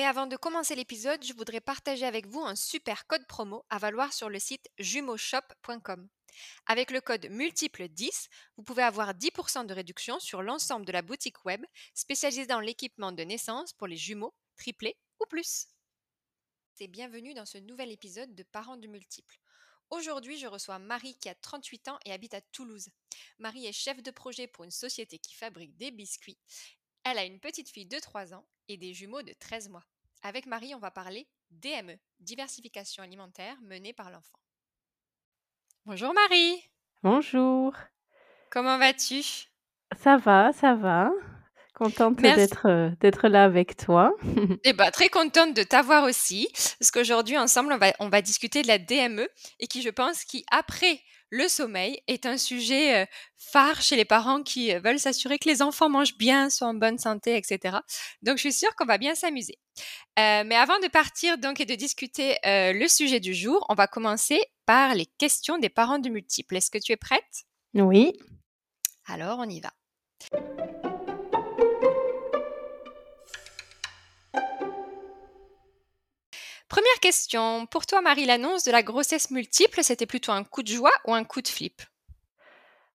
Mais avant de commencer l'épisode, je voudrais partager avec vous un super code promo à valoir sur le site jumeauxshop.com. Avec le code multiple 10, vous pouvez avoir 10% de réduction sur l'ensemble de la boutique web spécialisée dans l'équipement de naissance pour les jumeaux, triplés ou plus. Et bienvenue dans ce nouvel épisode de Parents du multiple. Aujourd'hui, je reçois Marie qui a 38 ans et habite à Toulouse. Marie est chef de projet pour une société qui fabrique des biscuits. Elle a une petite fille de 3 ans et des jumeaux de 13 mois. Avec Marie, on va parler DME, diversification alimentaire menée par l'enfant. Bonjour Marie. Bonjour. Comment vas-tu? Ça va, ça va. Contente d'être euh, d'être là avec toi. Eh ben, très contente de t'avoir aussi, parce qu'aujourd'hui ensemble on va on va discuter de la DME et qui je pense qui après le sommeil est un sujet phare chez les parents qui veulent s'assurer que les enfants mangent bien, sont en bonne santé, etc. Donc, je suis sûre qu'on va bien s'amuser. mais avant de partir donc et de discuter le sujet du jour, on va commencer par les questions des parents de multiples. Est-ce que tu es prête? Oui. Alors, on y va. Première question. Pour toi, Marie, l'annonce de la grossesse multiple, c'était plutôt un coup de joie ou un coup de flip?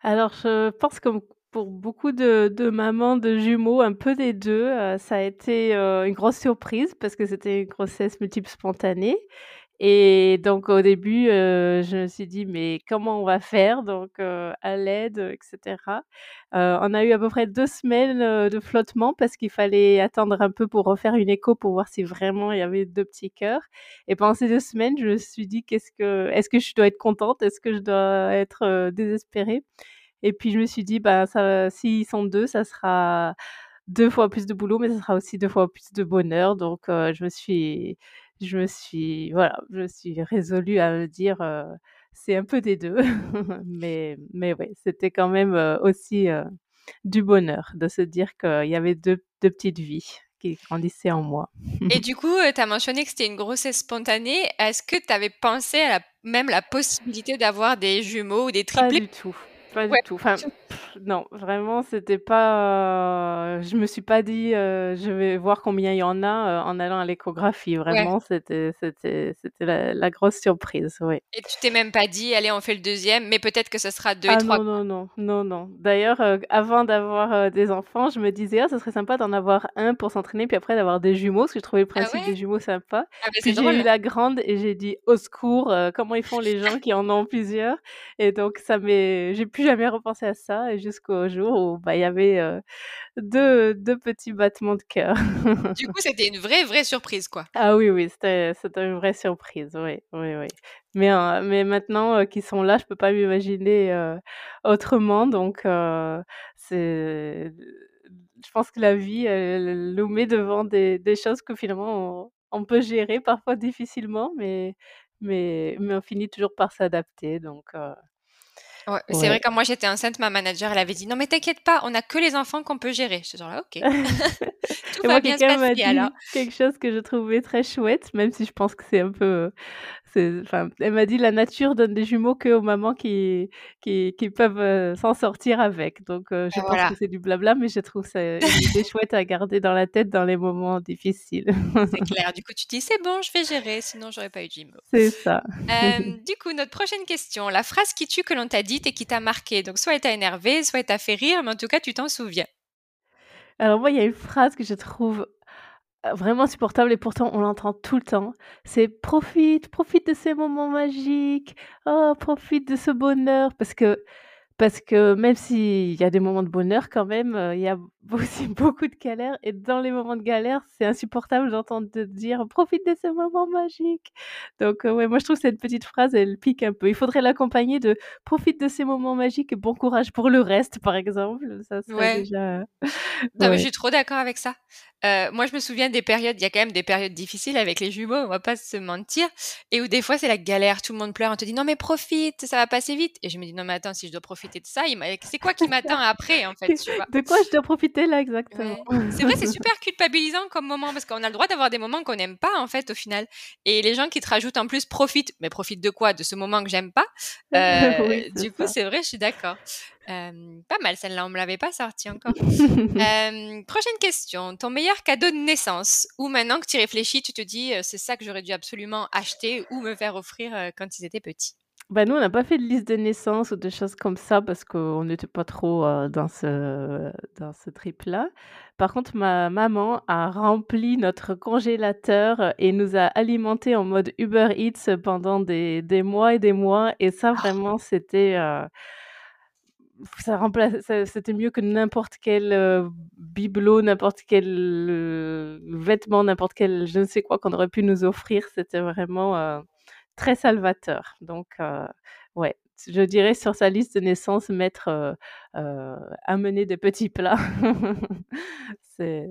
Alors, je pense que pour beaucoup de, mamans de jumeaux, un peu des deux, euh, ça a été euh, une grosse surprise parce que c'était une grossesse multiple spontanée. Et donc au début, euh, je me suis dit: «Mais comment on va faire?» donc euh, à l'aide, etc. Euh, on a eu à peu près deux semaines, de flottement parce qu'il fallait attendre un peu pour refaire une écho pour voir si vraiment il y avait deux petits cœurs et pendant ces deux semaines, je me suis dit: «Qu'est-ce que est-ce que je dois être contente? Est-ce que je dois être, désespérée?» et puis je me suis dit: «Bah, ça s'ils sont deux, ça sera deux fois plus de boulot, mais ça sera aussi deux fois plus de bonheur», donc je me suis je me suis voilà, je suis résolue à me dire, c'est un peu des deux mais mais ouais, c'était quand même, aussi, du bonheur de se dire qu'il y avait deux petites vies qui grandissaient en moi. Et du coup, tu as mentionné que c'était une grossesse spontanée. Est-ce que tu avais pensé à la même la possibilité d'avoir des jumeaux ou des Pas du tout pas du tout. Enfin, non, vraiment, c'était pas. je me suis pas dit, je vais voir combien il y en a en allant à l'échographie. Vraiment, c'était, c'était, c'était la, grosse surprise, oui. Et tu t'es même pas dit, allez, on fait le deuxième, mais peut-être que ce sera deux et ah trois. Non, non, non, non, non. D'ailleurs, avant d'avoir des enfants, je me disais, ah, ce serait sympa d'en avoir un pour s'entraîner, puis après d'avoir des jumeaux, parce que je trouvais le ah principe des jumeaux sympa. Ah, puis j'ai eu la grande et j'ai dit, au secours, comment ils font les gens qui en ont plusieurs? Et donc, ça m'est, j'ai plus jamais repensé à ça jusqu'au jour où bah, il y avait deux, deux, petits battements de cœur. du coup, c'était une vraie, vraie surprise, quoi. Ah oui, oui, c'était une vraie surprise, oui, oui, oui. Mais, mais maintenant qu'ils sont là, je peux pas m'imaginer autrement, donc c'est... Je pense que la vie, elle, nous met devant des, des choses que finalement on, on, peut gérer parfois difficilement, mais, mais, mais on finit toujours par s'adapter. Donc, c'est vrai, quand moi j'étais enceinte, ma manager, elle avait dit non mais t'inquiète pas, on a que les enfants qu'on peut gérer. Je suis genre là, ok. Tout va bien se passer alors. Quelque chose que je trouvais très chouette, même si je pense que c'est un peu enfin, elle m'a dit la nature donne des jumeaux que aux mamans qui, qui, qui peuvent euh, s'en sortir avec. Donc, euh, je pense que c'est du blabla, mais je trouve ça une idée chouette à garder dans la tête dans les moments difficiles. c'est clair. Du coup, tu dis c'est bon, je vais gérer, sinon j'aurais pas eu de jumeaux. C'est ça. Euh, du coup, notre prochaine question, la phrase qui tue que l'on t'a dite et qui t'a marqué. Donc, soit elle t'a énervé, soit elle t'a fait rire, mais en tout cas, tu t'en souviens. Alors moi, il y a une phrase que je trouve vraiment insupportable et pourtant on l'entend tout le temps. C'est profite, profite de ces moments magiques. Oh, profite de ce bonheur parce que parce que même s'il y a des moments de bonheur quand même, il y a aussi beaucoup de galères et dans les moments de galère, c'est insupportable d'entendre te dire: «Profite de ce moment magique». Donc, heu, ouais, moi je trouve cette petite phrase, elle pique un peu. Il faudrait l'accompagner de: «Profite de ces moments magiques et bon courage pour le reste», par exemple. Ça serait Ouais. déjà Non, mais je suis trop d'accord avec ça. Heu, moi, je me souviens des périodes il y a quand même des périodes difficiles avec les jumeaux, on va pas se mentir et où des fois c'est la galère, tout le monde pleure, on te dit: «Non mais profite, ça va passer vite» et je me dis: «Non mais attends, si je dois profiter de ça, c'est quoi qui C'est m'attend après, en fait?» Que tu vois? de quoi je dois profiter? Là exactement? Ouais. C'est vrai, c'est super culpabilisant comme moment parce qu'on a le droit d'avoir des moments qu'on n'aime pas, en fait, au final et les gens qui te rajoutent en plus: «Profite», mais profite de quoi? De ce moment que j'aime pas? Oui, c'est du coup, c'est vrai, je suis d'accord. Pas mal celle-là, on me l'avait pas sortie encore. Prochaine question, ton meilleur cadeau de naissance? Ou maintenant que tu y réfléchis, tu te dis, «C'est ça que j'aurais dû absolument acheter ou me faire offrir, quand ils étaient petits»? Bah, nous, on n'a pas fait de liste de naissance ou de choses comme ça parce qu'on n'était pas trop, heu, dans ce dans ce trip-là. Par contre, ma maman a rempli notre congélateur et nous a alimentés en mode Uber Eats pendant des des mois et des mois et ça Oh! vraiment c'était, heu, ça remplace ça c'était mieux que n'importe quel, heu, bibelot, n'importe quel, vêtement, n'importe quel je ne sais quoi qu'on aurait pu nous offrir. C'était vraiment, très salvateur. Donc heu, ouais, je dirais sur sa liste de naissance mettre, heu heu, amener des petits plats. C'est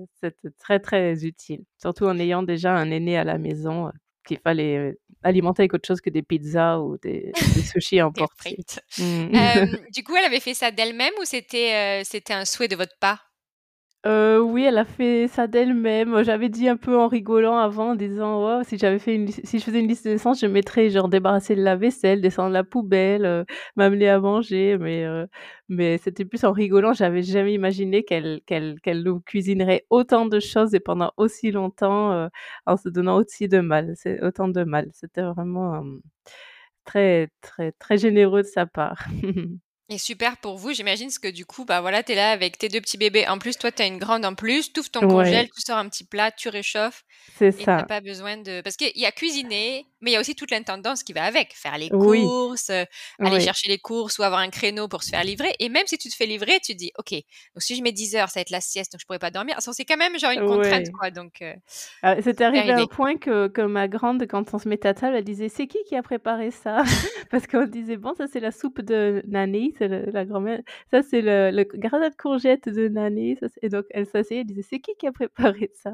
très, très utile. Surtout en ayant déjà un aîné à la maison, heu, qu'il fallait, alimenter avec autre chose que des pizzas ou des des sushis Des emportés. Mmh. Hem, du coup, elle avait fait ça d'elle-même ou c'était, c'était un souhait de votre part? Heu, oui, elle a fait ça d'elle-même. J'avais dit un peu en rigolant avant en disant: «Oh, si j'avais fait une si je faisais une liste de naissance, je mettrais genre débarrasser le lave-vaisselle, descendre la poubelle, heu, m'amener à manger», mais heu, mais c'était plus en rigolant. J'avais jamais imaginé qu'elle qu'elle qu'elle nous cuisinerait autant de choses et pendant aussi longtemps, en se donnant aussi de mal. C'est autant de mal. C'était vraiment, très, très, très généreux de sa part. Et super pour vous, j'imagine, parce que du coup, bah, voilà, tu es là avec tes 2 petits bébés. En plus, toi, tu as une grande en plus, tu ouvres ton congèle, Ouais, tu sors un petit plat, tu réchauffes c'est ça. pas besoin de parce qu'il y a cuisiner, mais il y a aussi toute l'intendance qui va avec. Faire les Oui, courses, heu, aller oui. chercher les courses ou avoir un créneau pour se faire livrer et même si tu te fais livrer, tu te dis: «OK, donc si je mets 10 heures, ça va être la sieste, donc je pourrais pas dormir». C'est quand même genre une contrainte, Ouais. quoi, donc Heu, c'était super arrivé à un point que que ma grande, quand on se mettait à table, elle disait: «C'est qui qui a préparé ça?» parce qu'on disait: «Bon, ça c'est la soupe de Nani», c'est la grand-mère, «Ça c'est le le gratin de courgettes de Nani», ça c'est» et donc elle s'asseyait, elle disait: «C'est qui qui a préparé ça?»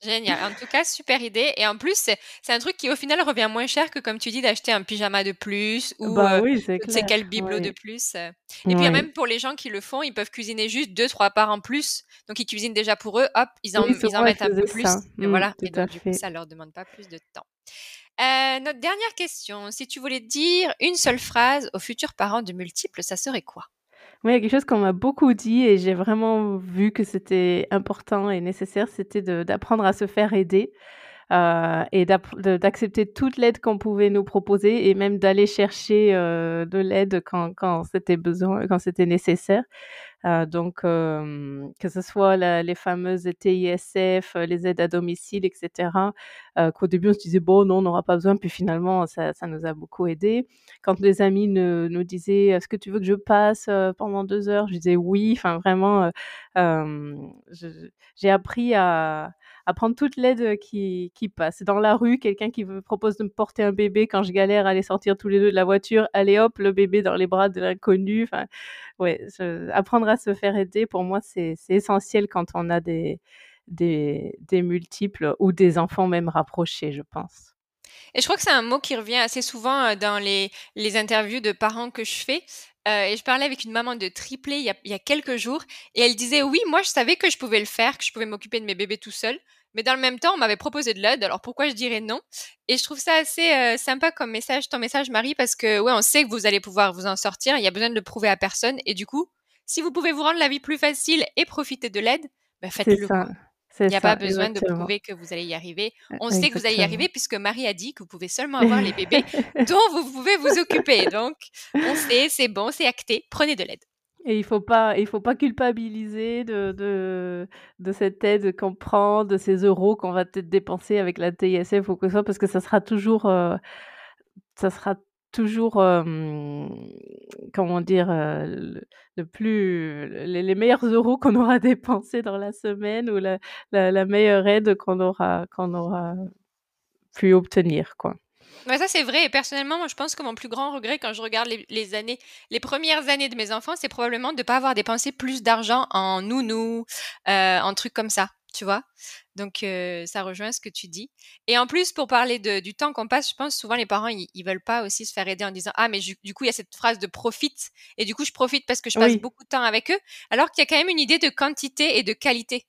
Génial. En tout cas, super idée et en plus, c'est c'est un truc qui, au final, revient moins cher que, comme tu dis, d'acheter un pyjama de plus ou, Bah heu, oui, c'est quel bibelot de oui. plus, heu et puis, Oui. même pour les gens qui le font, ils peuvent cuisiner juste deux, trois parts en plus. Donc ils cuisinent déjà pour eux, hop, ils en Oui, ils mettent un peu plus ça. et Mmh, voilà et donc du coup, fait. ça leur demande pas plus de temps. Heu, notre dernière question, si tu voulais dire une seule phrase aux futurs parents de multiples, ça serait quoi? Moi, il y a quelque chose qu'on m'a beaucoup dit et j'ai vraiment vu que c'était important et nécessaire, c'était d'apprendre à se faire aider. Heu et d'accepter toute l'aide qu'on pouvait nous proposer et même d'aller chercher, heu, de l'aide quand c'était besoin quand c'était nécessaire. Heu, donc que ce soit les fameuses TISF, les aides à domicile et cetera, heu, qu'au début on se disait: «Bon non, on n'aura pas besoin», puis finalement ça ça nous a beaucoup aidés. Quand des amis nous disaient: «Est-ce que tu veux que je passe, pendant 2 heures?» je disais: «Oui», enfin vraiment, j'ai appris à à prendre toute l'aide, qui qui passe. Dans la rue, quelqu'un qui me propose de me porter un bébé quand je galère à aller sortir tous les 2 de la voiture, allez hop, le bébé dans les bras de l'inconnu, Ouais, apprendre à se faire aider pour moi, c'est essentiel quand on a des des multiples ou des enfants même rapprochés, je pense. Et je crois que c'est un mot qui revient assez souvent, heu, dans les les interviews de parents que je fais, heu et je parlais avec une maman de triplés il y a il y a quelques jours et elle disait: «Oui, moi je savais que je pouvais le faire, que je pouvais m'occuper de mes bébés tout seul, mais dans le même temps, on m'avait proposé de l'aide, alors pourquoi je dirais non?» et je trouve ça assez, heu, sympa comme message, ton message Marie, parce que, ouais, on sait que vous allez pouvoir vous en sortir, il y a besoin de le prouver à personne et du coup, si vous pouvez vous rendre la vie plus facile et profiter de l'aide, bah, faites-le, Il y a pas besoin de prouver que vous allez y arriver. E On sait que vous allez y arriver puisque Marie a dit que vous pouvez seulement avoir les bébés dont vous pouvez vous occuper. Donc, on sait, c'est bon, c'est acté, prenez de l'aide. Et il faut faut pas culpabiliser de de cette aide qu'on prend, de ces euros qu'on va peut-être dépenser avec la TISF ou quoi que ce soit, parce que ça sera toujours, heu, ça sera toujours, comment dire? Heu, le plus les meilleurs euros qu'on aura dépensés dans la semaine ou la la la meilleure aide qu'on aura qu'on aura pu obtenir, quoi. Ouais, ça c'est vrai et personnellement, moi je pense que mon plus grand regret quand je regarde les les années les premières années de mes enfants, c'est probablement de pas avoir dépensé plus d'argent en nounou, heu, en trucs comme ça, tu vois? Donc heu, ça rejoint ce que tu dis et en plus pour parler de du temps qu'on passe, je pense souvent les parents ils ils veulent pas aussi se faire aider en disant: «Ah mais du coup il y a cette phrase de profite et du coup je profite parce que je passe Oui. beaucoup de temps avec eux», alors qu'il y a quand même une idée de quantité et de qualité.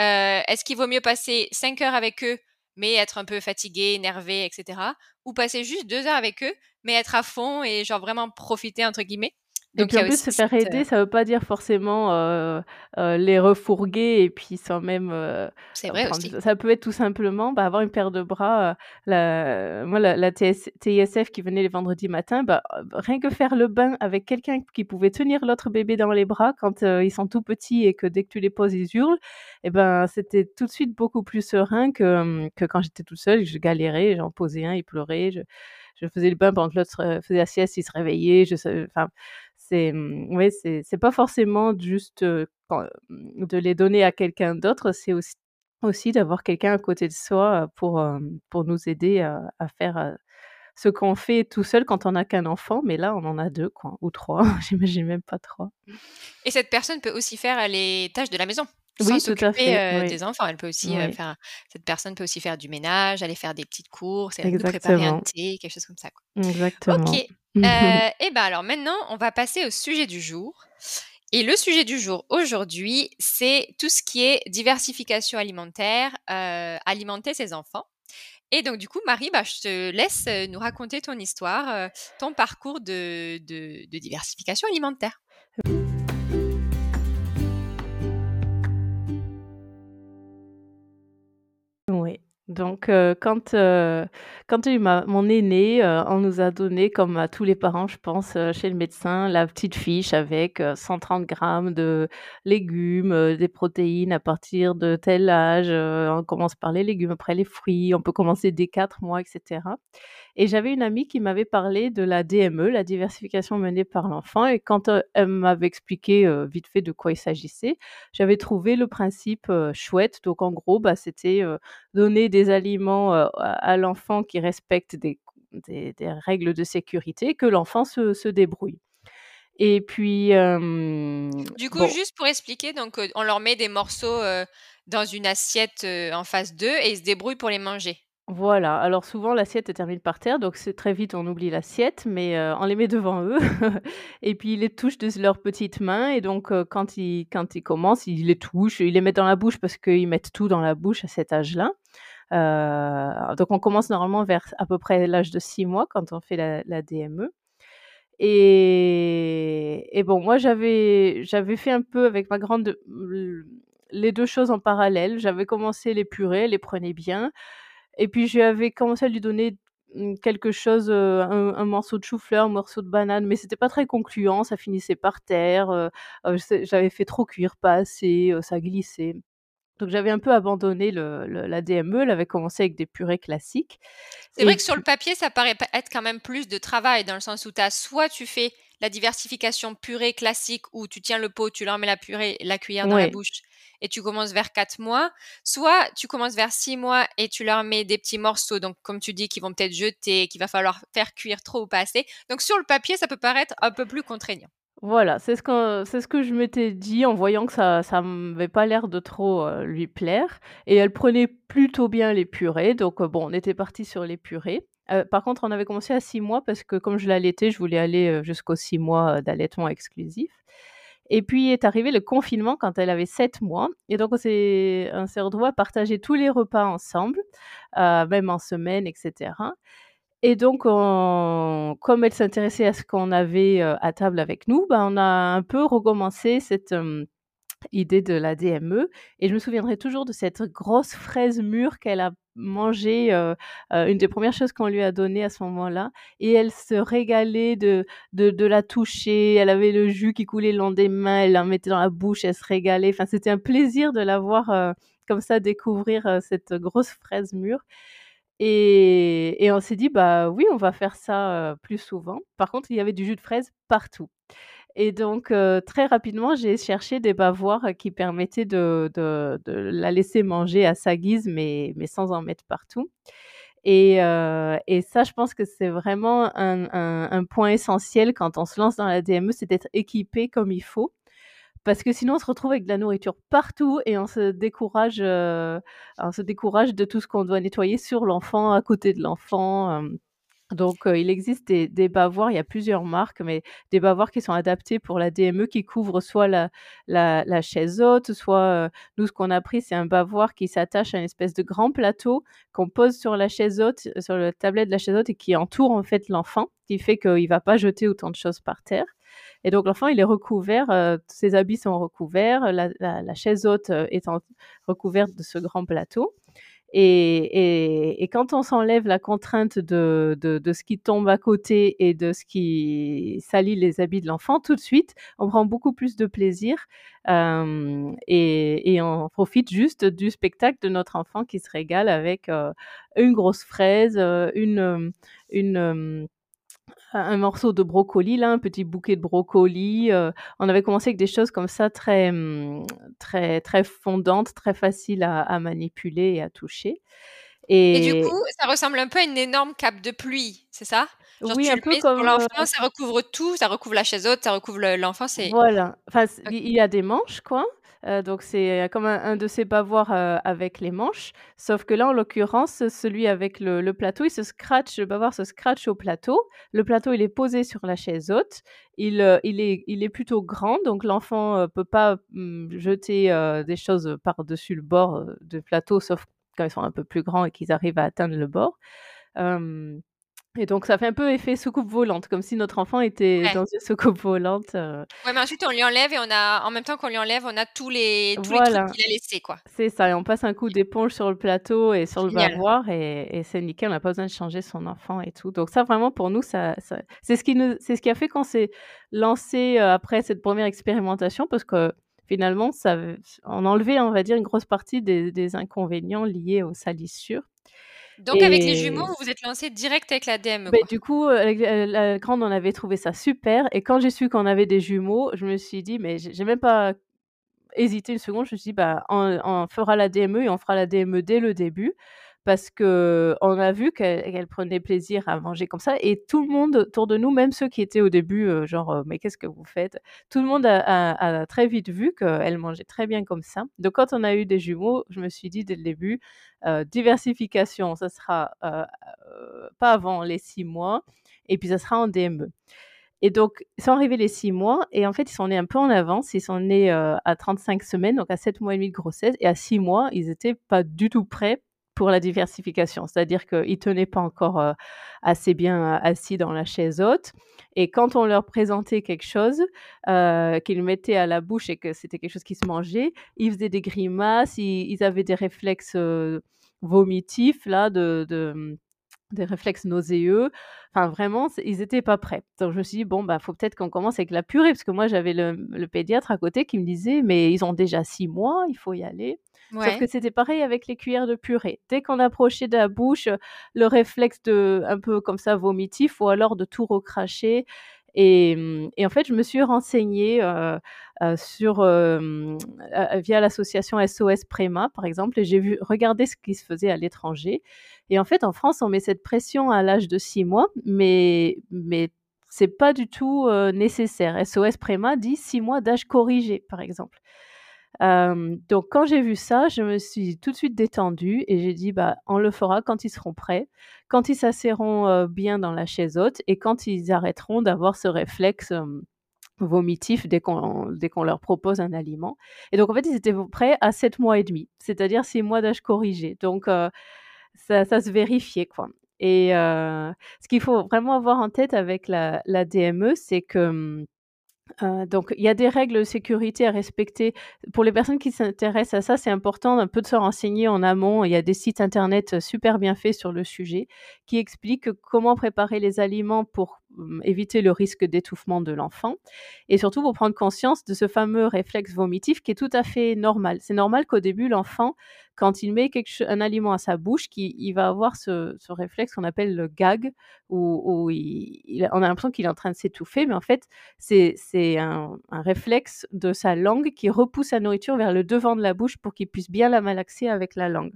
Heu, est-ce qu'il vaut mieux passer 5 heures avec eux, mais être un peu fatigué, énervé et cetera? Ou passer juste 2 heures avec eux, mais être à fond et genre vraiment «profiter» entre guillemets? Donc puis en plus se faire aider, ça veut pas dire forcément, heu heu, les refourguer et puis sans même, C'est vrai prendre aussi. ça peut être tout simplement, bah, avoir une paire de bras, la moi la la TS TISF qui venait les vendredis matins, bah, rien que faire le bain avec quelqu'un qui pouvait tenir l'autre bébé dans les bras quand, ils sont tout petits et que dès que tu les poses, ils hurlent et ben, c'était tout de suite beaucoup plus serein que, quand j'étais toute seule je galérais, j'en posais un, il pleurait, je je faisais le bain pendant que l'autre, faisait la sieste, il se réveillait, je enfin, c'est, mmh, ouais, c'est pas forcément juste, quand, mmh, de les donner à quelqu'un d'autre, c'est aussi aussi d'avoir quelqu'un à côté de soi, pour, pour nous aider à à faire, ce qu'on fait tout seul quand on n'a qu'un enfant, mais là, on en a 2 quoi, ou 3, j'imagine même pas 3. Et cette personne peut aussi faire les tâches de la maison, sans Oui, tout à fait, oui. des enfants. Elle peut aussi, Oui. faire cette personne peut aussi faire du ménage, aller faire des petites courses, nous préparer un Exactement. thé, quelque chose comme ça, quoi. OK, Exactement. heu et ben, alors maintenant, on va passer au sujet du jour et le sujet du jour aujourd'hui, c'est tout ce qui est diversification alimentaire, heu, alimenter ses enfants et donc du coup, Marie, bah, je te laisse, heu, nous raconter ton histoire, ton parcours de de de diversification alimentaire. Donc heu, quand, j'ai eu mon aîné, heu, on nous a donné, comme à tous les parents, je pense, heu, chez le médecin, la petite fiche avec, heu, 130 grammes de légumes, des protéines à partir de tel âge, on commence par les légumes, après les fruits, on peut commencer dès 4 mois et cetera et j'avais une amie qui m'avait parlé de la DME, la diversification menée par l'enfant et quand, heu, elle m'avait expliqué, heu, vite fait de quoi il s'agissait, j'avais trouvé le principe, heu, chouette. Donc en gros, bah, c'était, donner des aliments, à l'enfant qui respectent des des des règles de sécurité, que l'enfant se se débrouille et puis, Du coup, bon juste pour expliquer, donc on leur met des morceaux, dans une assiette, en face d'eux et ils se débrouillent pour les manger? Voilà, alors souvent l'assiette termine par terre, donc c'est très vite on oublie l'assiette, mais heu, on les met devant eux. Et puis ils les touchent de leurs petites mains. Et donc heu, quand ils quand ils commencent, ils les touchent, ils les mettent dans la bouche parce qu'ils mettent tout dans la bouche à cet âge-là. Heu, donc on commence normalement vers à peu près l'âge de 6 mois quand on fait la DME et bon moi j'avais fait un peu avec ma grande les 2 choses en parallèle. J'avais commencé les purées, les prenait bien et puis je lui avais commencé à lui donner, mmh, quelque chose, un un morceau de chou-fleur, un morceau de banane, mais c'était pas très concluant, ça finissait par terre, j'avais fait trop cuire, pas assez, ça glissait. Donc j'avais un peu abandonné le le la DME, elle avait commencé avec des purées classiques C'est vrai que sur le papier, ça paraît être quand même plus de travail dans le sens où tu as soit tu fais la diversification purée classique où tu tiens le pot, tu leur mets la purée, la cuillère dans la bouche et tu commences vers 4 mois, soit tu commences vers 6 mois et tu leur mets des petits morceaux, donc comme tu dis, qui vont peut-être jeter, qu'il va falloir faire cuire trop ou pas assez. Donc sur le papier, ça peut paraître un peu plus contraignant. Voilà, c'est ce que c'est ce que je m'étais dit en voyant que ça ça m'avait pas l'air de trop, heu, lui plaire et elle prenait plutôt bien les purées donc heu, bon, on était partis sur les purées. Heu, par contre, on avait commencé à 6 mois parce que comme je l'allaitais, je voulais aller, jusqu'aux 6 mois, d'allaitement exclusif et puis est arrivé le confinement quand elle avait 7 mois. Et donc on s'est retrouvés à partager tous les repas ensemble, heu, même en semaine et cetera. Et donc on comme elle s'intéressait à ce qu'on avait, heu, à table avec nous, bah, on a un peu recommencé cette, idée de la DME et je me souviendrai toujours de cette grosse fraise mûre qu'elle a mangée, heu heu, une des premières choses qu'on lui a donné à ce moment-là et elle se régalait de de la toucher. Elle avait le jus qui coulait le long des mains, elle la mettait dans la bouche, elle se régalait. Enfin, c'était un plaisir de la voir, heu, comme ça découvrir, cette grosse fraise mûre et et on s'est dit: «Bah, oui, on va faire ça, plus souvent». Par contre, il y avait du jus de fraise partout et donc heu, très rapidement, j'ai cherché des bavoirs qui permettaient de la laisser manger à sa guise, mais sans en mettre partout et heu et ça, je pense que c'est vraiment un point essentiel quand on se lance dans la DME, c'est d'être équipé comme il faut. Parce que sinon, on se retrouve avec de la nourriture partout et on se décourage, décourage de tout ce qu'on doit nettoyer sur l'enfant, à côté de l'enfant, donc il existe des bavoirs, il y a plusieurs marques, mais des bavoirs qui sont adaptés pour la DME, qui couvrent soit la chaise haute, soit, nous, ce qu'on a pris, c'est un bavoir qui s'attache à une espèce de grand plateau qu'on pose sur la chaise haute, sur le tablette de la chaise haute et qui entoure, en fait, l'enfant, qui fait qu'il va pas jeter autant de choses par terre. Et donc l'enfant, il est recouvert, heu, ses habits sont recouverts, la la chaise haute, étant recouverte de ce grand plateau et et et quand on s'enlève la contrainte de de de ce qui tombe à côté et de ce qui salit les habits de l'enfant, tout de suite, on prend beaucoup plus de plaisir, hem et et on profite juste du spectacle de notre enfant qui se régale avec, heu, une grosse fraise, heu, une, une, un morceau de brocoli, là, un petit bouquet de brocoli, heu, on avait commencé avec des choses comme ça très, mmh, très très fondantes, très faciles à à manipuler et à toucher. Et du coup, ça ressemble un peu à une énorme cape de pluie, c'est ça? Genre Oui, tu un le peu mets comme, l'enfant, heu ça recouvre tout, ça recouvre la chaise haute, ça recouvre le l'enfant, Voilà, enfin il y a des manches quoi, heu, donc c'est comme un de ces bavoirs, heu, avec les manches, sauf que là, en l'occurrence, celui avec le plateau, il se scratche le bavard se scratche au plateau. Le plateau, il est posé sur la chaise haute. Il, il est il est plutôt grand, donc l'enfant, heu, peut pas, mmh, jeter, des choses par-dessus le bord, du plateau, sauf quand ils sont un peu plus grands et qu'ils arrivent à atteindre le bord, et donc ça fait un peu effet soucoupe volante, comme si notre enfant était Ouais. dans une soucoupe volante, heu Ouais, mais ensuite on lui enlève et on a en même temps qu'on lui enlève, on a tous les tous les trucs qu'il a laissés, quoi. c'est ça et on passe un coup d'éponge sur le plateau et sur le bavoir et et c'est nickel, on a pas besoin de changer son enfant et tout, donc ça, vraiment, pour nous, ça ça c'est ce qui nous c'est ce qui a fait qu'on s'est lancés, heu, après cette 1re expérimentation parce que finalement, ça on enlevait, on va dire, une grosse partie des des inconvénients liés aux salissures Donc avec les jumeaux, vous vous êtes lancés direct avec la DME, quoi? du coup, heu, avec la la grande, on avait trouvé ça super et quand j'ai su qu'on avait des jumeaux, je me suis dit mais j'ai j'ai même pas hésité une seconde, je me suis dit: «Bah, on on fera la DME et on fera la DME dès le début», parce qu'on a vu qu'elle prenait plaisir à manger comme ça et tout le monde autour de nous, même ceux qui étaient au début, heu, genre, heu: «Mais qu'est-ce que vous faites?» tout le monde a très vite vu qu'elle mangeait très bien comme ça, donc quand on a eu des jumeaux, je me suis dit dès le début, heu: «Diversification, ça sera, pas avant les 6 mois et puis ça sera en DME» et donc sont arrivés les 6 mois et en fait, ils sont nés un peu en avance. Ils sont nés, à 35 semaines, donc à 7 mois et demi de grossesse et à 6 mois, ils étaient pas du tout prêts pour la diversification. C'est-à-dire qu'ils tenaient pas encore, heu, assez bien assis dans la chaise haute et quand on leur présentait quelque chose, heu, qu'ils mettaient à la bouche et que c'était quelque chose qui se mangeait, ils faisaient des grimaces, ils avaient des réflexes, vomitifs là, de de, des réflexes nauséeux. Enfin vraiment, ils étaient pas prêts, donc je me suis dit: «Bon, bah, faut peut-être qu'on commence avec la purée», parce que moi, j'avais le pédiatre à côté qui me disait: «Mais ils ont déjà 6 mois, il faut y aller». Sauf que Ouais. c'était pareil avec les cuillères de purée. Dès qu'on approchait de la bouche, le réflexe de un peu comme ça vomitif ou alors de tout recracher et mmh et en fait, je me suis renseignée, heu heu, sur, heu, via l'association SOS Préma, par exemple et j'ai vu regarder ce qui se faisait à l'étranger et en fait, en France, on met cette pression à l'âge de 6 mois, mais mais c'est pas du tout, nécessaire. SOS Préma dit 6 mois d'âge corrigé, par exemple, hem, donc quand j'ai vu ça, je me suis tout de suite détendue et j'ai dit: «Bah, on le fera quand ils seront prêts, quand ils s'asseoiront, heu, bien dans la chaise haute et quand ils arrêteront d'avoir ce réflexe, hem, vomitif dès qu'on dès qu'on leur propose un aliment» et donc en fait, ils étaient prêts à 7 mois et demi, c'est-à-dire 6 mois d'âge corrigé, donc heu, ça se vérifiait, quoi. Et ce qu'il faut vraiment avoir en tête avec la la DME, c'est que, donc il y a des règles de sécurité à respecter. Pour les personnes qui s'intéressent à ça, c'est important un peu de se renseigner en amont. Il y a des sites internet super bien faits sur le sujet qui expliquent comment préparer les aliments pour éviter le risque d'étouffement de l'enfant et surtout pour prendre conscience de ce fameux réflexe vomitif qui est tout à fait normal. C'est normal qu'au début, l'enfant, quand il met quelque un aliment à sa bouche, il va avoir ce, ce réflexe qu'on appelle le gag, où, on a l'impression qu'il est en train de s'étouffer, mais en fait, c'est un, un réflexe de sa langue qui repousse la nourriture vers le devant de la bouche pour qu'il puisse bien la malaxer avec la langue.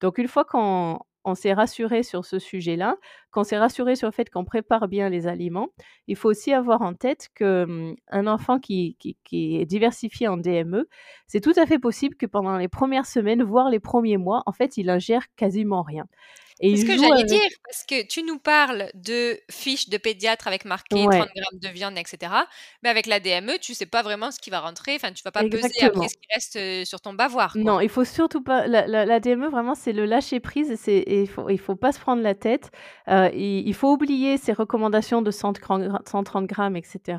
Donc une fois qu'on on s'est rassuré sur ce sujet-là, qu'on s'est rassuré sur le fait qu'on prépare bien les aliments, il faut aussi avoir en tête que hum, un enfant qui, qui, est diversifié en DME, c'est tout à fait possible que pendant les premières semaines, voire les premiers mois, en fait, il ingère quasiment rien. C'est ce que j'allais dire, parce que tu nous parles de fiches de pédiatre avec marqué 30 grammes de viande, etc. Mais avec la DME, tu sais pas vraiment ce qui va rentrer. Enfin, tu vas pas peser après ce qui reste sur ton bavoir. Non, il faut surtout pas. La, DME, vraiment, c'est le lâcher prise. Et, il faut, il faut pas se prendre la tête. il, faut oublier ces recommandations de 130 grammes, etc.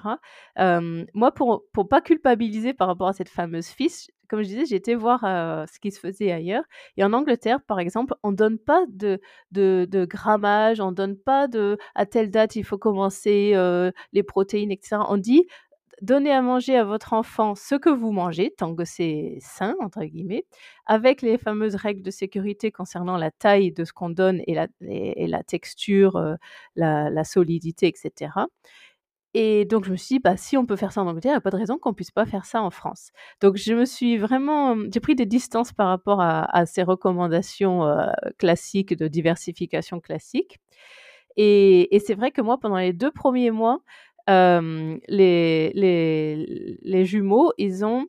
moi, pour pour pas culpabiliser par rapport à cette fameuse fiche, comme je disais, j'ai été voir ce qui se faisait ailleurs. Et en Angleterre, par exemple, on ne donne pas de, de, grammage, on ne donne pas de à telle date il faut commencer les protéines, etc. On dit donnez à manger à votre enfant ce que vous mangez, tant que c'est sain, entre guillemets, avec les fameuses règles de sécurité concernant la taille de ce qu'on donne et la, et, la texture, la solidité, etc. Et donc, je me suis dit, bah, si on peut faire ça en Angleterre, il n'y a pas de raison qu'on ne puisse pas faire ça en France. Donc, je me suis vraiment, j'ai pris des distances par rapport à, ces recommandations classiques de diversification classique. Et, c'est vrai que moi, pendant les deux premiers mois, les, les, les jumeaux, ils ont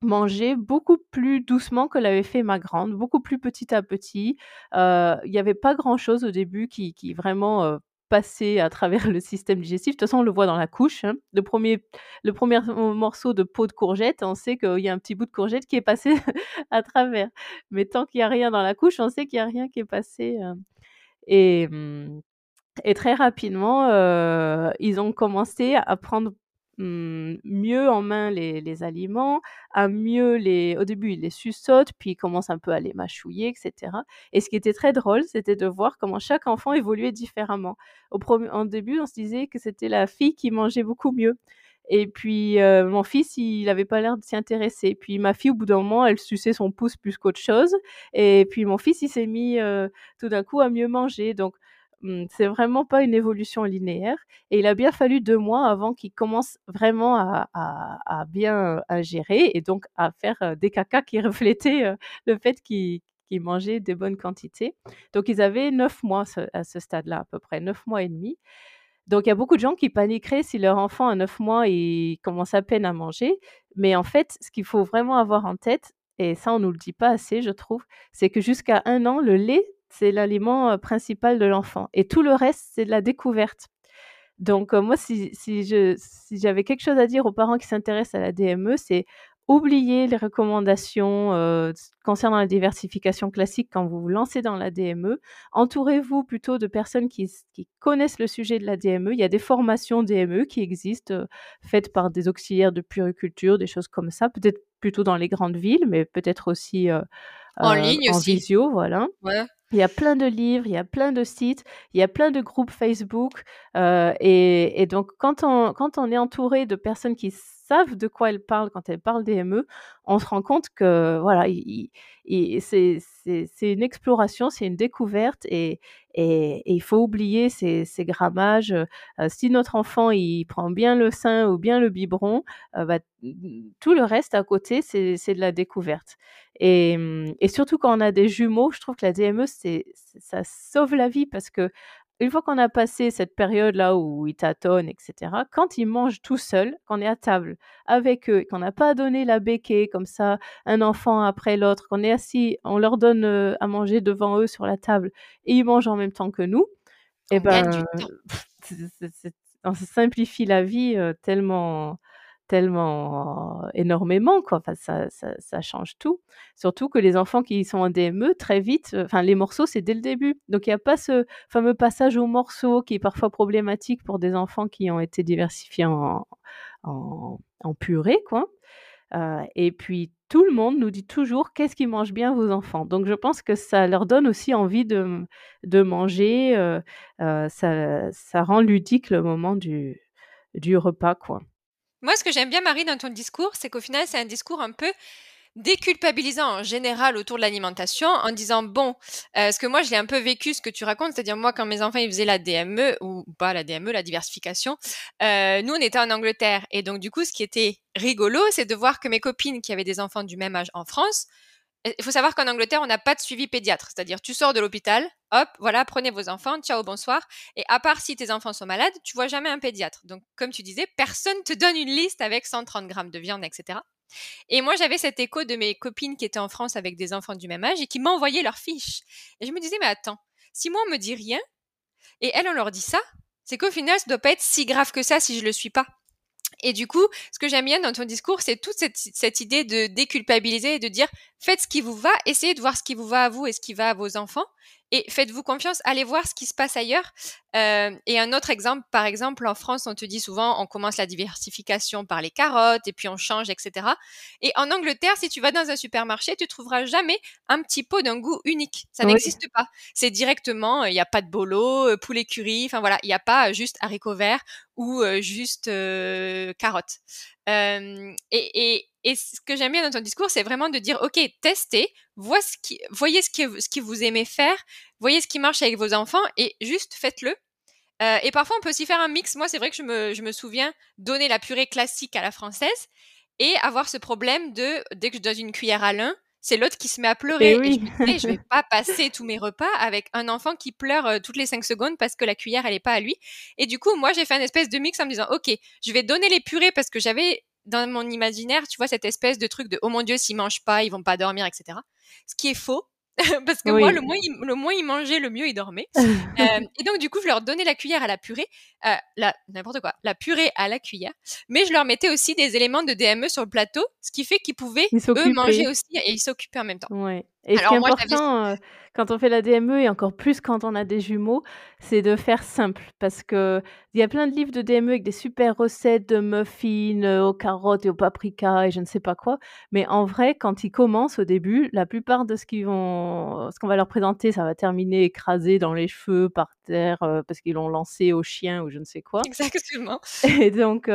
mangé beaucoup plus doucement que l'avait fait ma grande, beaucoup plus petit à petit. Il n'y avait pas grand-chose au début qui vraiment passer à travers le système digestif. De toute façon, on le voit dans la couche. Hein. Le, premier, le premier morceau de peau de courgette, on sait qu'il y a un petit bout de courgette qui est passé à travers. Mais tant qu'il n'y a rien dans la couche, on sait qu'il n'y a rien qui est passé. Euh. Et, mmh, et très rapidement, euh, ils ont commencé à prendre Mmh, mieux en main les, aliments, à mieux les. Au début, il les suçote, puis il commence un peu à les mâchouiller, etc. Et ce qui était très drôle, c'était de voir comment chaque enfant évoluait différemment. Au en début, on se disait que c'était la fille qui mangeait beaucoup mieux. Et puis, euh, mon fils, il n'avait pas l'air de s'y intéresser. Puis, ma fille, au bout d'un moment, elle suçait son pouce plus qu'autre chose. Et puis, mon fils, il s'est mis euh, tout d'un coup à mieux manger. Donc, c'est vraiment pas une évolution linéaire. Et il a bien fallu deux mois avant qu'il commence vraiment à, bien ingérer et donc à faire des cacas qui reflétaient le fait qu'il mangeait des bonnes quantités. Donc ils avaient neuf mois à ce stade-là à peu près, neuf mois et demi. Donc il y a beaucoup de gens qui paniqueraient si leur enfant à neuf mois il commence à peine à manger. Mais en fait, ce qu'il faut vraiment avoir en tête, et ça on nous le dit pas assez, je trouve, c'est que jusqu'à un an, le lait c'est l'aliment principal de l'enfant. Et tout le reste, c'est de la découverte. Donc, moi, si, si j'avais quelque chose à dire aux parents qui s'intéressent à la DME, c'est oublier les recommandations concernant la diversification classique quand vous vous lancez dans la DME. Entourez-vous plutôt de personnes qui, qui, connaissent le sujet de la DME. Il y a des formations DME qui existent, faites par des auxiliaires de puriculture, des choses comme ça, peut-être plutôt dans les grandes villes, mais peut-être aussi en ligne en aussi. visio, voilà. Ouais. Il y a plein de livres, il y a plein de sites, il y a plein de groupes Facebook. Euh, et, donc, quand on, quand on est entouré de personnes qui savent de quoi elles parlent quand elles parlent d'EME, on se rend compte que voilà, c'est une exploration, c'est une découverte et, il faut oublier ces, grammages. Euh, si notre enfant il prend bien le sein ou bien le biberon, euh, bah, tout le reste à côté, c'est de la découverte. Et, et, surtout quand on a des jumeaux, je trouve que la DME, ça sauve la vie parce que une fois qu'on a passé cette période-là où ils tâtonnent, etc., quand ils mangent tout seuls, qu'on est à table avec eux, qu'on n'a pas donné la béquée comme ça, un enfant après l'autre, qu'on est assis, on leur donne euh, à manger devant eux sur la table et ils mangent en même temps que nous, et eh ben, on se simplifie la vie euh, tellement tellement énormément, quoi. Enfin, ça, ça, change tout. Surtout que les enfants qui sont en DME, très vite, enfin, les morceaux, c'est dès le début. Donc, il n'y a pas ce fameux passage au morceau qui est parfois problématique pour des enfants qui ont été diversifiés en, en, purée, quoi. Et puis, tout le monde nous dit toujours qu'est-ce qui mange bien vos enfants? Donc je pense que ça leur donne aussi envie de, de manger. Ça, ça rend ludique le moment du, du repas, quoi. Moi, ce que j'aime bien, Marie, dans ton discours, c'est qu'au final, c'est un discours un peu déculpabilisant en général autour de l'alimentation en disant bon, euh, ce que moi je l'ai un peu vécu, ce que tu racontes, c'est-à-dire moi quand mes enfants ils faisaient la DME ou pas la DME, la diversification, euh, nous on était en Angleterre. Et donc du coup ce qui était rigolo, c'est de voir que mes copines qui avaient des enfants du même âge en France, il faut savoir qu'en Angleterre on n'a pas de suivi pédiatre, c'est-à-dire tu sors de l'hôpital, hop, voilà, prenez vos enfants, ciao, bonsoir, et à part si tes enfants sont malades, tu vois jamais un pédiatre. Donc comme tu disais, personne te donne une liste avec 130 grammes de viande, etc. Et moi, j'avais cet écho de mes copines qui étaient en France avec des enfants du même âge et qui m'envoyaient leurs fiches. Et je me disais, mais attends, si moi on me dit rien et elles on leur dit ça, c'est qu'au final, ça doit pas être si grave que ça si je le suis pas. Et du coup, ce que j'aime bien dans ton discours, c'est toute cette, cette, idée de déculpabiliser et de dire faites ce qui vous va, essayez de voir ce qui vous va à vous et ce qui va à vos enfants, et faites-vous confiance, allez voir ce qui se passe ailleurs. Euh, et un autre exemple, par exemple, en France, on te dit souvent, on commence la diversification par les carottes, et puis on change, etc. Et en Angleterre, si tu vas dans un supermarché, tu trouveras jamais un petit pot d'un goût unique. Ça n'existe pas. C'est directement, il n'y a pas de bolo, euh, poulet curry, enfin voilà, il n'y a pas juste haricots verts ou euh, juste carottes. et, et, et ce que j'aime bien dans ton discours, c'est vraiment de dire, OK, testez, voyez ce qui, voyez ce qui, ce qui vous aimez faire, voyez ce qui marche avec vos enfants et juste faites-le. Euh, et parfois, on peut aussi faire un mix. Moi, c'est vrai que je me, je me souviens donner la purée classique à la française et avoir ce problème de, dès que je donne une cuillère à l'un, c'est l'autre qui se met à pleurer. Et, je me disais, je vais pas passer tous mes repas avec un enfant qui pleure euh, toutes les cinq secondes parce que la cuillère, elle est pas à lui. Et du coup, moi, j'ai fait un espèce de mix en me disant, OK, je vais donner les purées parce que j'avais dans mon imaginaire, tu vois, cette espèce de truc de oh mon dieu, s'ils mangent pas, ils vont pas dormir, etc. Ce qui est faux. parce que moi, le moins, ils, le moins ils mangeaient, le mieux ils dormaient. Euh, et donc, du coup, je leur donnais la cuillère à la purée, euh, la, n'importe quoi, la purée à la cuillère. Mais je leur mettais aussi des éléments de DME sur le plateau, ce qui fait qu'ils pouvaient, eux, manger aussi et ils s'occupaient en même temps. Ouais. Et Alors, ce qui est important, euh, quand on fait la DME et encore plus quand on a des jumeaux, c'est de faire simple parce qu'il y a plein de livres de DME avec des super recettes de muffins, euh, aux carottes et aux paprikas et je ne sais pas quoi. Mais en vrai, quand ils commencent au début, la plupart de ce qu'ils vont ce qu'on va leur présenter, ça va terminer écrasé dans les cheveux, par terre, euh, parce qu'ils l'ont lancé au chien ou je ne sais quoi. Exactement. Et donc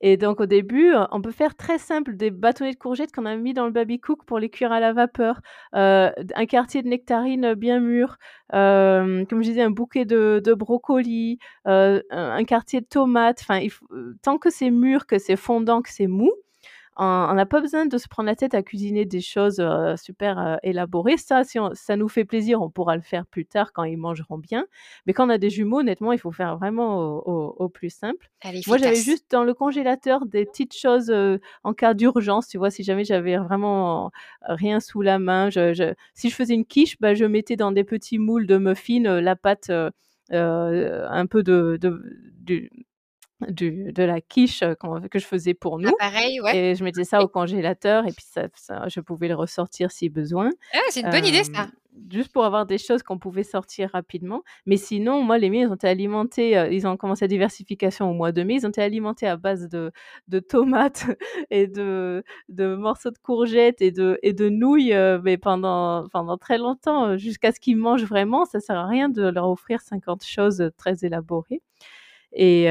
et donc au début, on peut faire très simple des bâtonnets de courgettes qu'on a mis dans le baby cook pour les cuire à la vapeur, un quartier de nectarine bien mûr, comme je disais, un bouquet de, de brocolis, un, quartier de tomates. Enfin, tant que c'est mûr, que c'est fondant, que c'est mou, on n'a pas besoin de se prendre la tête à cuisiner des choses euh, super euh, élaborées. Ça, si ça nous fait plaisir, on pourra le faire plus tard quand ils mangeront bien. Mais quand on a des jumeaux, honnêtement, il faut faire vraiment au, plus simple. Moi, j'avais juste dans le congélateur des petites choses euh, en cas d'urgence. Tu vois, si jamais j'avais vraiment rien sous la main, si je faisais une quiche, bah, je mettais dans des petits moules de muffins la pâte. un peu de, de, du, de la quiche que je faisais pour nous. pareil, ouais. Et je mettais ça au congélateur et puis ça, ça je pouvais le ressortir si besoin. Ah, c'est une bonne idée ça. Juste pour avoir des choses qu'on pouvait sortir rapidement. Mais sinon, moi, les miens, ils ont été alimentés, ils ont commencé la diversification au mois de mai, ils ont été alimentés à base de, de tomates et de, de morceaux de courgettes et de, et de nouilles, mais pendant, pendant très longtemps, jusqu'à ce qu'ils mangent vraiment. Ça sert à rien de leur offrir 50 choses très élaborées. Et,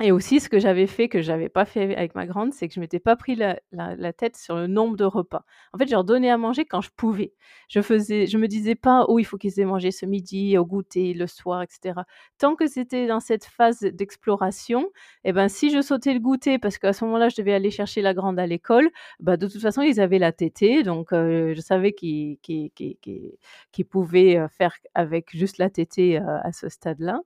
et aussi, ce que j'avais fait, que j'avais pas fait avec ma grande, c'est que je m'étais pas pris la, la, tête sur le nombre de repas. En fait, je leur donnais à manger quand je pouvais. Je faisais, je me disais pas, oh, il faut qu'ils aient mangé ce midi, au goûter, le soir, etc. Tant que c'était dans cette phase d'exploration, eh ben, si je sautais le goûter, parce qu'à ce moment-là, je devais aller chercher la grande à l'école, bah, de toute façon, ils avaient la tétée, donc je savais qu'ils qu qu pouvaient faire avec juste la tétée à ce stade-là.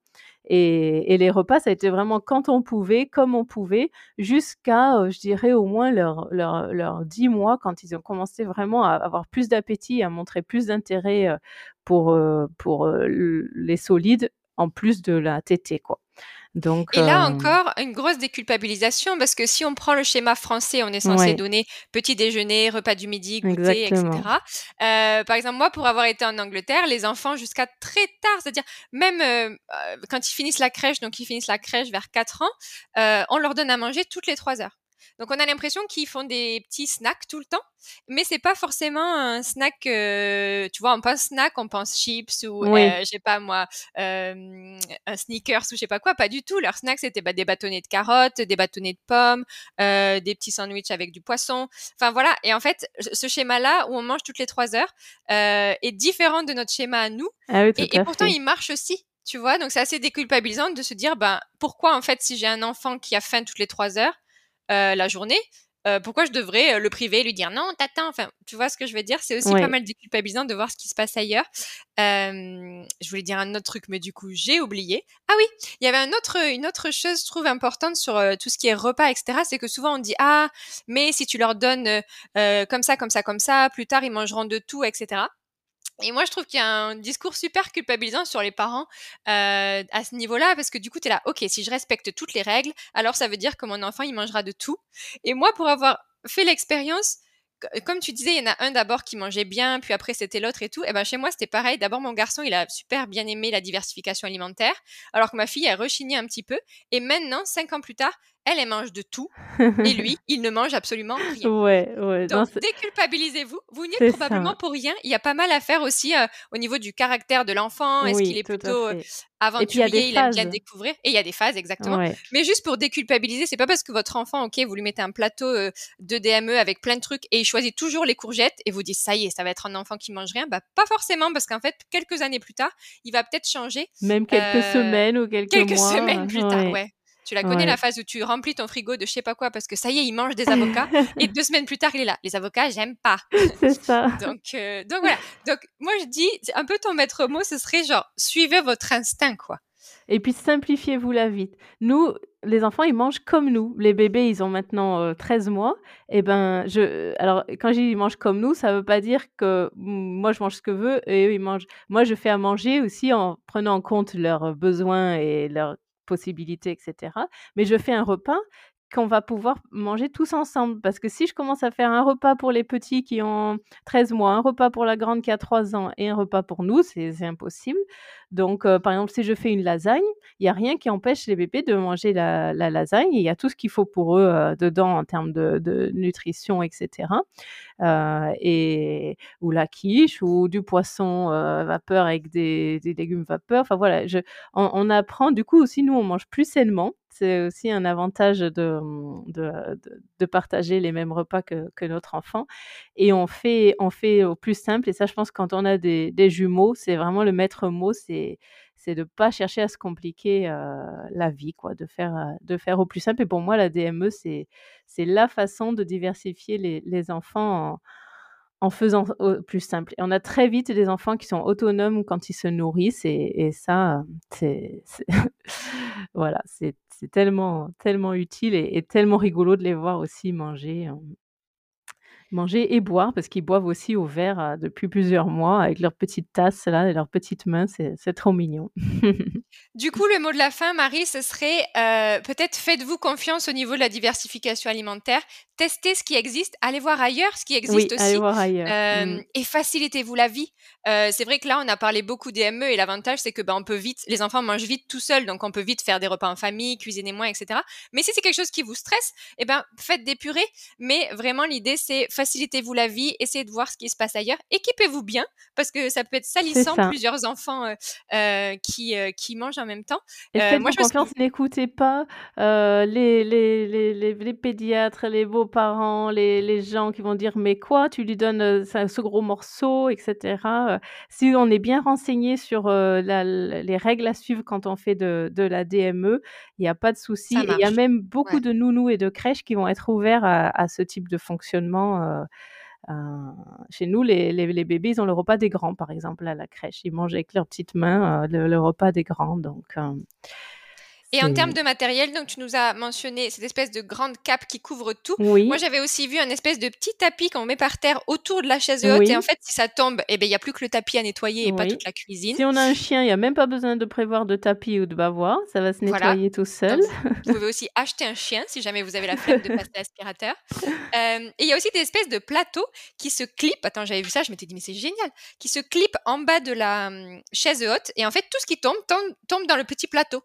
Et, les repas, ça a été vraiment quand on pouvait, comme on pouvait, jusqu'à, euh, je dirais, au moins leurs leur, leur 10 mois, quand ils ont commencé vraiment à avoir plus d'appétit, à montrer plus d'intérêt euh, pour, euh, pour les solides, en plus de la tétée, quoi et là euh, encore, une grosse déculpabilisation parce que si on prend le schéma français, on est censé donner petit déjeuner, repas du midi, goûter, etc. Euh, par exemple, moi, pour avoir été en Angleterre, les enfants jusqu'à très tard, c'est-à-dire même euh, quand ils finissent la crèche, donc ils finissent la crèche vers 4 ans, on leur donne à manger toutes les 3 heures. Donc on a l'impression qu'ils font des petits snacks tout le temps, mais c'est pas forcément un snack. tu vois, on pense snack, on pense chips ou je sais pas moi, un sneakers ou je sais pas quoi. Pas du tout. Leur snack c'était bah, des bâtonnets de carottes, des bâtonnets de pommes, des petits sandwichs avec du poisson. Enfin voilà. Et en fait, ce schéma-là où on mange toutes les trois heures est différent de notre schéma à nous. Ah oui, et, et pourtant, il marche aussi. Tu vois, donc c'est assez déculpabilisant de se dire, ben, pourquoi en fait, si j'ai un enfant qui a faim toutes les trois heures euh, la journée, euh, pourquoi je devrais euh, le priver, lui dire non, t'attends. Enfin, tu vois ce que je veux dire? C'est aussi pas mal déculpabilisant de voir ce qui se passe ailleurs. je voulais dire un autre truc, mais du coup, j'ai oublié. Ah oui, il y avait un autre, une autre chose, je trouve importante sur tout ce qui est repas, etc. C'est que souvent on dit ah, mais si tu leur donnes comme ça, comme ça, comme ça, plus tard ils mangeront de tout, etc. Et moi, je trouve qu'il y a un discours super culpabilisant sur les parents euh, à ce niveau-là, parce que du coup, tu es là, ok, si je respecte toutes les règles, alors ça veut dire que mon enfant, il mangera de tout. Et moi, pour avoir fait l'expérience, comme tu disais, il y en a un d'abord qui mangeait bien, puis après c'était l'autre et tout. Et eh ben chez moi c'était pareil. D'abord mon garçon, il a super bien aimé la diversification alimentaire, alors que ma fille a rechigné un petit peu. Et maintenant, cinq ans plus tard, elle, elle mange de tout. et lui, il ne mange absolument rien. Ouais, ouais. Donc, déculpabilisez-vous. Vous, n'y êtes probablement pour rien. Il y a pas mal à faire aussi euh, au niveau du caractère de l'enfant. Est-ce qu'il est plutôt euh, aventurier, il, aime bien découvrir Et il y a des phases, exactement. Mais juste pour déculpabiliser, c'est pas parce que votre enfant, ok, vous lui mettez un plateau euh, de DME avec plein de trucs et il choisit toujours les courgettes et vous dites, ça y est, ça va être un enfant qui mange rien. Bah, pas forcément, parce qu'en fait, quelques années plus tard, il va peut-être changer. Même quelques semaines ou quelques, quelques mois. Quelques semaines plus tard, ouais. Tu la connais la phase où tu remplis ton frigo de je sais pas quoi parce que ça y est, il mange des avocats et deux semaines plus tard, il est là. Les avocats, j'aime pas. C'est ça. donc, euh, donc voilà. Donc moi je dis un peu ton maître mot, ce serait genre suivez votre instinct quoi. Et puis simplifiez-vous la vie. Nous, les enfants, ils mangent comme nous. Les bébés, ils ont maintenant 13 mois. Et eh ben, je, alors quand je dis ils mangent comme nous, ça veut pas dire que moi je mange ce que je veux et eux ils mangent. Moi, je fais à manger aussi en prenant en compte leurs besoins et leurs possibilités, etc. Mais je fais un repas qu'on va pouvoir manger tous ensemble. Parce que si je commence à faire un repas pour les petits qui ont 13 mois, un repas pour la grande qui a 3 ans et un repas pour nous, c'est impossible. Donc, euh, par exemple, si je fais une lasagne, il n'y a rien qui empêche les bébés de manger la, lasagne. Il y a tout ce qu'il faut pour eux euh, dedans en termes de, nutrition, etc. Euh, et, ou la quiche, ou du poisson vapeur avec des, légumes vapeur. Enfin voilà, je, on, apprend. Du coup, aussi, nous, on mange plus sainement. C'est aussi un avantage de, de, partager les mêmes repas que, que, notre enfant. Et on fait, on fait au plus simple. Et ça, je pense, quand on a des, jumeaux, c'est vraiment le maître mot. C'est c'est de pas chercher à se compliquer la vie, quoi, de faire, de faire au plus simple. Et pour moi, la DME, c'est, la façon de diversifier les, enfants en, faisant au plus simple. Et on a très vite des enfants qui sont autonomes quand ils se nourrissent, et, ça, c'est, voilà, c'est, tellement, tellement utile et, et, tellement rigolo de les voir aussi manger. Hein. Manger et boire, parce qu'ils boivent aussi au verre depuis plusieurs mois avec leurs petites tasses là et leurs petites mains, c'est trop mignon. du coup, le mot de la fin, Marie, ce serait peut-être faites-vous confiance au niveau de la diversification alimentaire, testez ce qui existe, allez voir ailleurs ce qui existe aussi, mmh. et facilitez-vous la vie. C'est vrai que là, on a parlé beaucoup des ME et l'avantage, c'est que ben, on peut vite, les enfants mangent vite tout seuls, donc on peut vite faire des repas en famille, cuisiner moins, etc. Mais si c'est quelque chose qui vous stresse, eh ben, faites des purées. Mais vraiment, l'idée, c'est facilitez-vous la vie, essayez de voir ce qui se passe ailleurs, équipez-vous bien, parce que ça peut être salissant plusieurs enfants euh, euh, qui, euh, qui mangent en même temps. Et faites moi, je confiance, n'écoutez pas les, les, les, les, pédiatres, les beaux-parents, les, les, gens qui vont dire mais quoi, tu lui donnes ce gros morceau, etc. si on est bien renseigné sur les règles à suivre quand on fait de, de la DME, il n'y a pas de souci. Il y a même beaucoup de nounous et de crèches qui vont être ouverts à, à ce type de fonctionnement euh, euh, chez nous, les, les, bébés, ils ont le repas des grands, par exemple, à la crèche. Ils mangent avec leurs petites mains euh, le, repas des grands. Donc, et en termes de matériel, donc tu nous as mentionné cette espèce de grande cape qui couvre tout. Moi, j'avais aussi vu un espèce de petit tapis qu'on met par terre autour de la chaise haute. Et en fait, si ça tombe, eh ben, il n'y a plus que le tapis à nettoyer et pas toute la cuisine. Si on a un chien, il n'y a même pas besoin de prévoir de tapis ou de bavoir. Ça va se nettoyer tout seul. vous pouvez aussi acheter un chien si jamais vous avez la flemme de passer l'aspirateur. Euh, et il y a aussi des espèces de plateaux qui se clipent. Attends, j'avais vu ça, je m'étais dit, mais c'est génial. Qui se clipent en bas de la hum, chaise haute. Et en fait, tout ce qui tombe, tombe, tombe dans le petit plateau.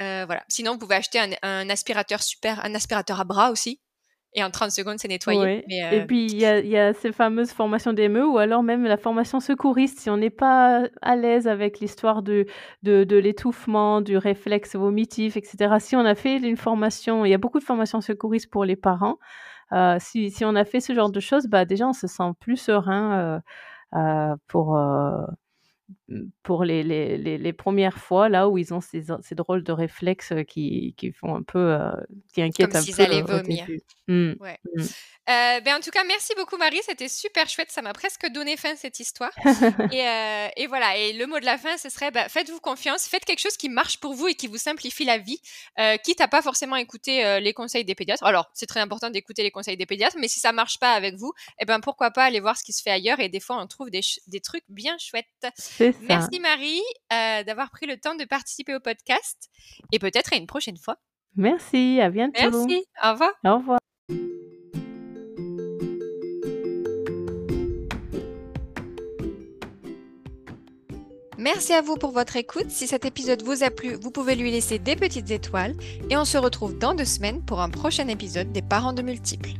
Euh, voilà. Sinon, vous pouvez acheter un, aspirateur super, un aspirateur à bras aussi. et en 30 secondes, c'est nettoyé. Ouais Mais, et puis il y a il y a ces fameuses formations DME ou alors même la formation secouriste. Si on n'est pas à l'aise avec l'histoire de de de l'étouffement, du réflexe vomitif et cetera. Si on a fait une formation il y a beaucoup de formations secouristes pour les parents. Heu, si si on a fait ce genre de choses, bah, déjà on se sent plus serein, pour, pour les les les les 1res fois là où ils ont ces ces drôles de réflexes, qui qui font un peu, heu, qui Comme inquiètent un s'ils peu, allaient heu, au vomir. début. Mmh. Ouais. Mmh. Heu, ben, en tout cas, merci beaucoup Marie, c'était super chouette, ça m'a presque donné faim cette histoire et et voilà et le mot de la fin, ce serait, bah, faites-vous confiance, faites quelque chose qui marche pour vous et qui vous simplifie la vie, heu, quitte à pas forcément écouter, les conseils des pédiatres. Alors, c'est très important d'écouter les conseils des pédiatres, mais si ça marche pas avec vous et ben, pourquoi pas aller voir ce qui se fait ailleurs et des fois on trouve des des trucs bien chouettes. C'est ça. Merci Marie, heu, d'avoir pris le temps de participer au podcast et peut-être à une prochaine fois. Merci, à bientôt. Merci, au revoir. Au revoir. Merci à vous pour votre écoute. Si cet épisode vous a plu, vous pouvez lui laisser des petites étoiles et on se retrouve dans 2 semaines pour un prochain épisode des Parents de multiples.